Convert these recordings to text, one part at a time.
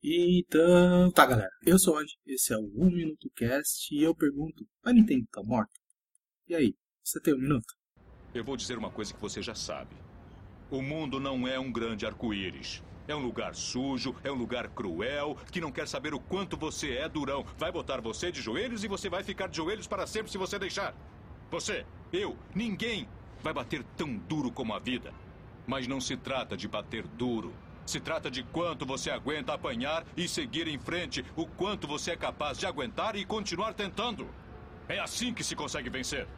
Então, tá galera, eu sou o Andy, esse é o 1 Minuto Cast e eu pergunto, a Nintendo tá morta? E aí, você tem um minuto? Eu vou dizer uma coisa que você já sabe. O mundo não é um grande arco-íris. É um lugar sujo, é um lugar cruel, que não quer saber o quanto você é durão. Vai botar você de joelhos e você vai ficar de joelhos para sempre se você deixar. Você, eu, ninguém vai bater tão duro como a vida. Mas não se trata de bater duro. Se trata de quanto você aguenta apanhar e seguir em frente, o quanto você é capaz de aguentar e continuar tentando. É assim que se consegue vencer.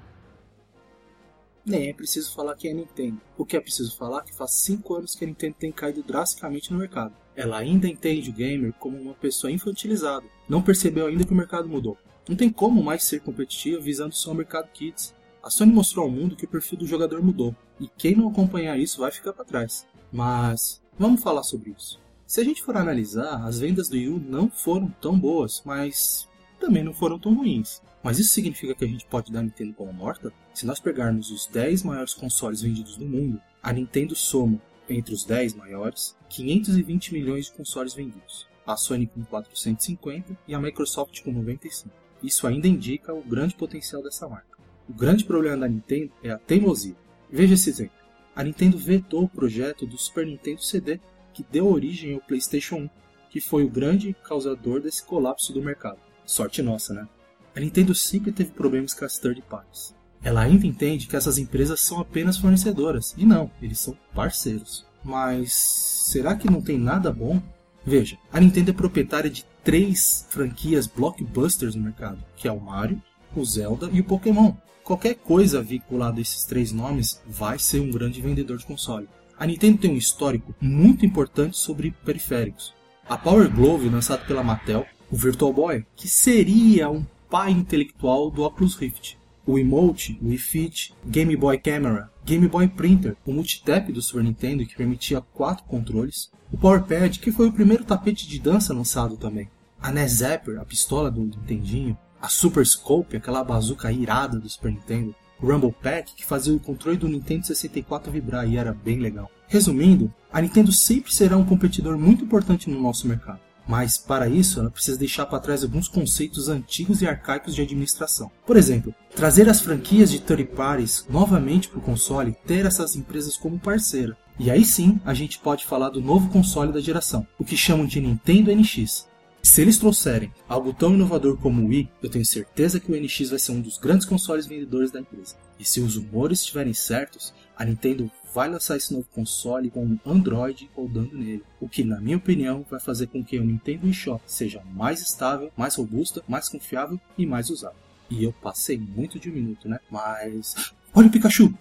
Nem é preciso falar que é Nintendo. O que é preciso falar é que faz 5 anos que a Nintendo tem caído drasticamente no mercado. Ela ainda entende o gamer como uma pessoa infantilizada. Não percebeu ainda que o mercado mudou. Não tem como mais ser competitiva visando só o mercado kids. A Sony mostrou ao mundo que o perfil do jogador mudou, e quem não acompanhar isso vai ficar para trás. Mas Vamos falar sobre isso. Se a gente for analisar, as vendas do Wii não foram tão boas, mas também não foram tão ruins. Mas isso significa que a gente pode dar a Nintendo como morta? Se nós pegarmos os 10 maiores consoles vendidos no mundo, a Nintendo soma, entre os 10 maiores, 520 milhões de consoles vendidos. A Sony com 450 e a Microsoft com 95. Isso ainda indica o grande potencial dessa marca. O grande problema da Nintendo é a teimosia. Veja esse exemplo a Nintendo vetou o projeto do Super Nintendo CD, que deu origem ao PlayStation 1, que foi o grande causador desse colapso do mercado. Sorte nossa, né? A Nintendo sempre teve problemas com as third parties. Ela ainda entende que essas empresas são apenas fornecedoras, e não, eles são parceiros. Mas será que não tem nada bom? Veja, a Nintendo é proprietária de três franquias blockbusters no mercado, que é o Mario, o Zelda e o Pokémon qualquer coisa vinculada a esses três nomes vai ser um grande vendedor de console. A Nintendo tem um histórico muito importante sobre periféricos. A Power Glove, lançada pela Mattel, o Virtual Boy, que seria um pai intelectual do Oculus Rift, o Emote, o Fit, Game Boy Camera, Game Boy Printer, o multitap do Super Nintendo que permitia quatro controles, o Power Pad, que foi o primeiro tapete de dança lançado também, a NES Zapper, a pistola do Nintendinho, a Super Scope, aquela bazuca irada do Super Nintendo, o Rumble Pack, que fazia o controle do Nintendo 64 vibrar e era bem legal. Resumindo, a Nintendo sempre será um competidor muito importante no nosso mercado. Mas, para isso, ela precisa deixar para trás alguns conceitos antigos e arcaicos de administração. Por exemplo, trazer as franquias de third parties novamente para o console e ter essas empresas como parceira. E aí sim, a gente pode falar do novo console da geração, o que chamam de Nintendo NX, se eles trouxerem algo tão inovador como o Wii, eu tenho certeza que o NX vai ser um dos grandes consoles vendedores da empresa. E se os humores estiverem certos, a Nintendo vai lançar esse novo console com um Android rodando nele, o que, na minha opinião, vai fazer com que o Nintendo eShop seja mais estável, mais robusta, mais confiável e mais usável. E eu passei muito de um minuto, né? Mas. Olha o Pikachu!